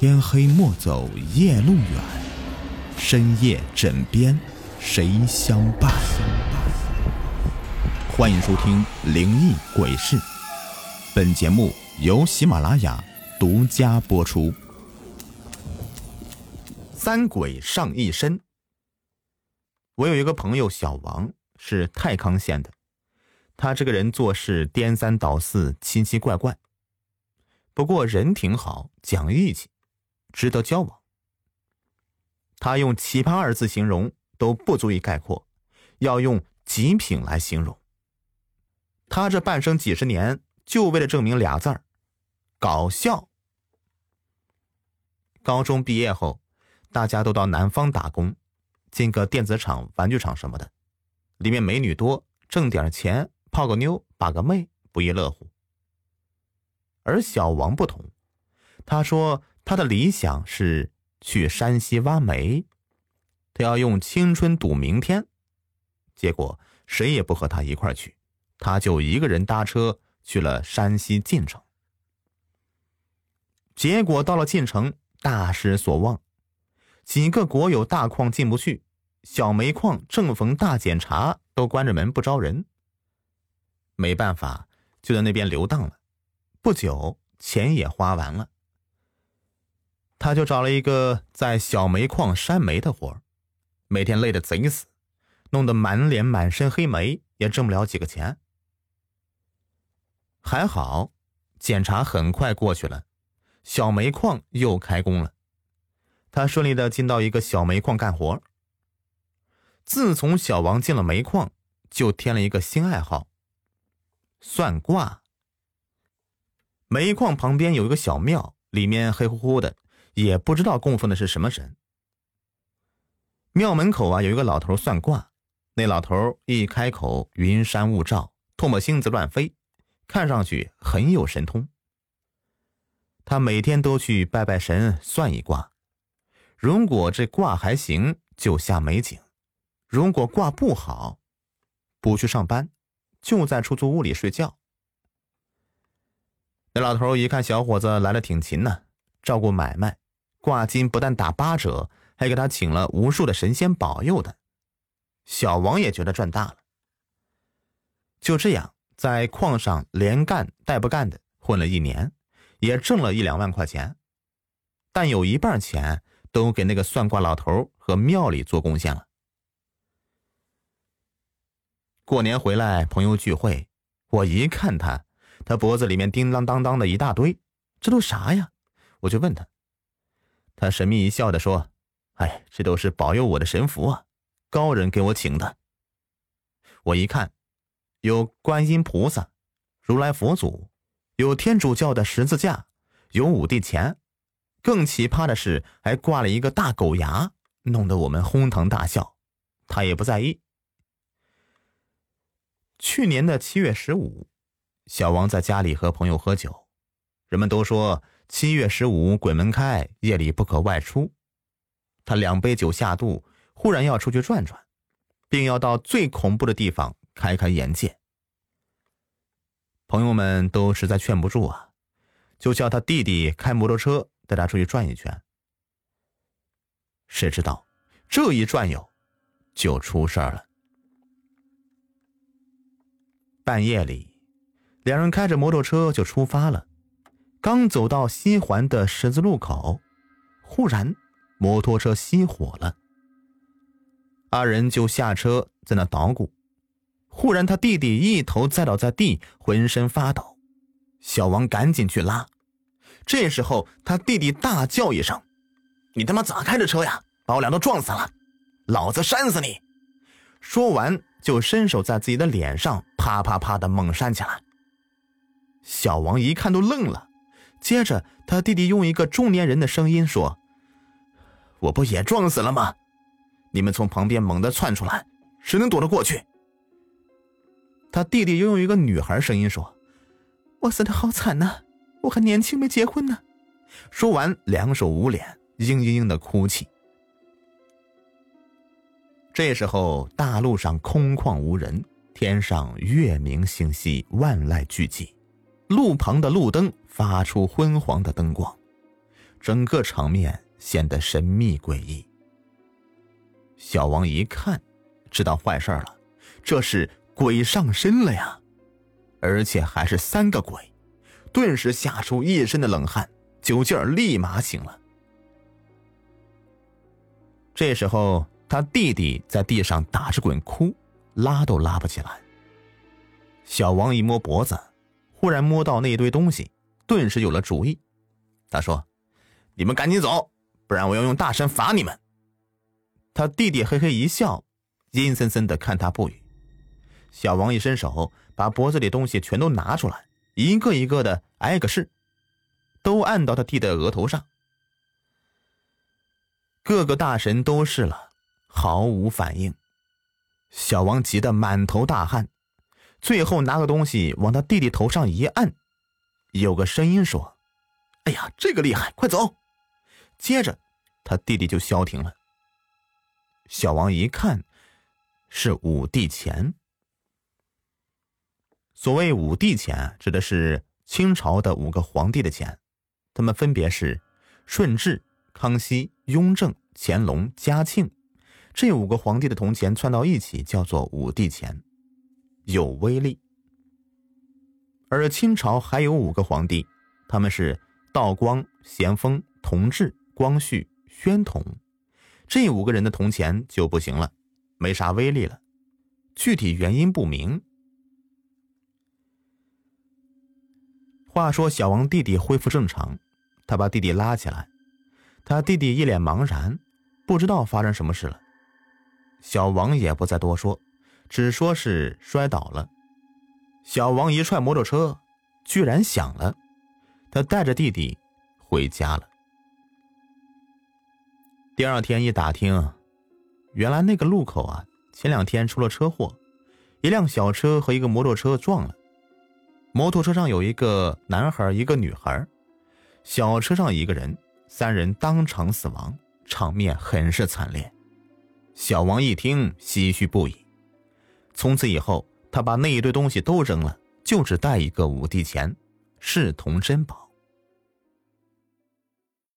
天黑莫走夜路远，深夜枕边谁相伴？欢迎收听《灵异鬼事》，本节目由喜马拉雅独家播出。三鬼上一身。我有一个朋友小王，是太康县的，他这个人做事颠三倒四、奇奇怪怪，不过人挺好，讲义气。值得交往。他用“奇葩”二字形容都不足以概括，要用“极品”来形容。他这半生几十年，就为了证明俩字儿：搞笑。高中毕业后，大家都到南方打工，进个电子厂、玩具厂什么的，里面美女多，挣点钱，泡个妞、把个妹，不亦乐乎。而小王不同，他说。他的理想是去山西挖煤，他要用青春赌明天。结果谁也不和他一块去，他就一个人搭车去了山西晋城。结果到了晋城，大失所望，几个国有大矿进不去，小煤矿正逢大检查，都关着门不招人。没办法，就在那边流荡了。不久，钱也花完了。他就找了一个在小煤矿山煤的活每天累得贼死，弄得满脸满身黑煤，也挣不了几个钱。还好，检查很快过去了，小煤矿又开工了，他顺利的进到一个小煤矿干活。自从小王进了煤矿，就添了一个新爱好——算卦。煤矿旁边有一个小庙，里面黑乎乎的。也不知道供奉的是什么神。庙门口啊，有一个老头算卦。那老头一开口，云山雾罩，唾沫星子乱飞，看上去很有神通。他每天都去拜拜神，算一卦。如果这卦还行，就下美景；如果卦不好，不去上班，就在出租屋里睡觉。那老头一看小伙子来了，挺勤呢，照顾买卖。挂金不但打八折，还给他请了无数的神仙保佑的。小王也觉得赚大了。就这样，在矿上连干带不干的混了一年，也挣了一两万块钱，但有一半钱都给那个算卦老头和庙里做贡献了。过年回来，朋友聚会，我一看他，他脖子里面叮当当当的一大堆，这都啥呀？我就问他。他神秘一笑的说：“哎，这都是保佑我的神符啊，高人给我请的。”我一看，有观音菩萨、如来佛祖，有天主教的十字架，有五帝钱，更奇葩的是还挂了一个大狗牙，弄得我们哄堂大笑。他也不在意。去年的七月十五，小王在家里和朋友喝酒，人们都说。七月十五，鬼门开，夜里不可外出。他两杯酒下肚，忽然要出去转转，并要到最恐怖的地方开开眼界。朋友们都实在劝不住啊，就叫他弟弟开摩托车带他出去转一圈。谁知道这一转悠，就出事儿了。半夜里，两人开着摩托车就出发了。刚走到西环的十字路口，忽然摩托车熄火了。二人就下车在那捣鼓。忽然他弟弟一头栽倒在地，浑身发抖。小王赶紧去拉。这时候他弟弟大叫一声：“你他妈咋开的车呀？把我俩都撞死了！老子扇死你！”说完就伸手在自己的脸上啪啪啪的猛扇起来。小王一看都愣了。接着，他弟弟用一个中年人的声音说：“我不也撞死了吗？你们从旁边猛地窜出来，谁能躲得过去？”他弟弟又用一个女孩声音说：“我死的好惨呐，我还年轻，没结婚呢。”说完，两手捂脸，嘤嘤嘤的哭泣。这时候，大路上空旷无人，天上月明星稀，万籁俱寂。路旁的路灯发出昏黄的灯光，整个场面显得神秘诡异。小王一看，知道坏事了，这是鬼上身了呀，而且还是三个鬼，顿时吓出一身的冷汗，酒劲儿立马醒了。这时候，他弟弟在地上打着滚哭，拉都拉不起来。小王一摸脖子，忽然摸到那一堆东西，顿时有了主意。他说：“你们赶紧走，不然我要用大神罚你们。”他弟弟嘿嘿一笑，阴森森的看他不语。小王一伸手，把脖子里东西全都拿出来，一个一个的挨个试，都按到他弟的额头上。各个大神都试了，毫无反应。小王急得满头大汗，最后拿个东西往他弟弟头上一按，有个声音说：“哎呀，这个厉害，快走！”接着，他弟弟就消停了。小王一看，是五帝钱。所谓五帝钱，指的是清朝的五个皇帝的钱，他们分别是顺治、康熙、雍正、乾隆、嘉庆这五个皇帝的铜钱串到一起，叫做五帝钱，有威力。而清朝还有五个皇帝，他们是道光、咸丰、同治、光绪、宣统。这五个人的铜钱就不行了，没啥威力了，具体原因不明。话说小王弟弟恢复正常，他把弟弟拉起来，他弟弟一脸茫然，不知道发生什么事了。小王也不再多说，只说是摔倒了。小王一踹摩托车，居然响了，他带着弟弟回家了。第二天一打听，原来那个路口啊，前两天出了车祸，一辆小车和一个摩托车撞了。摩托车上有一个男孩，一个女孩，小车上一个人，三人当场死亡，场面很是惨烈。小王一听，唏嘘不已。从此以后，他把那一堆东西都扔了，就只带一个五帝钱，视同珍宝。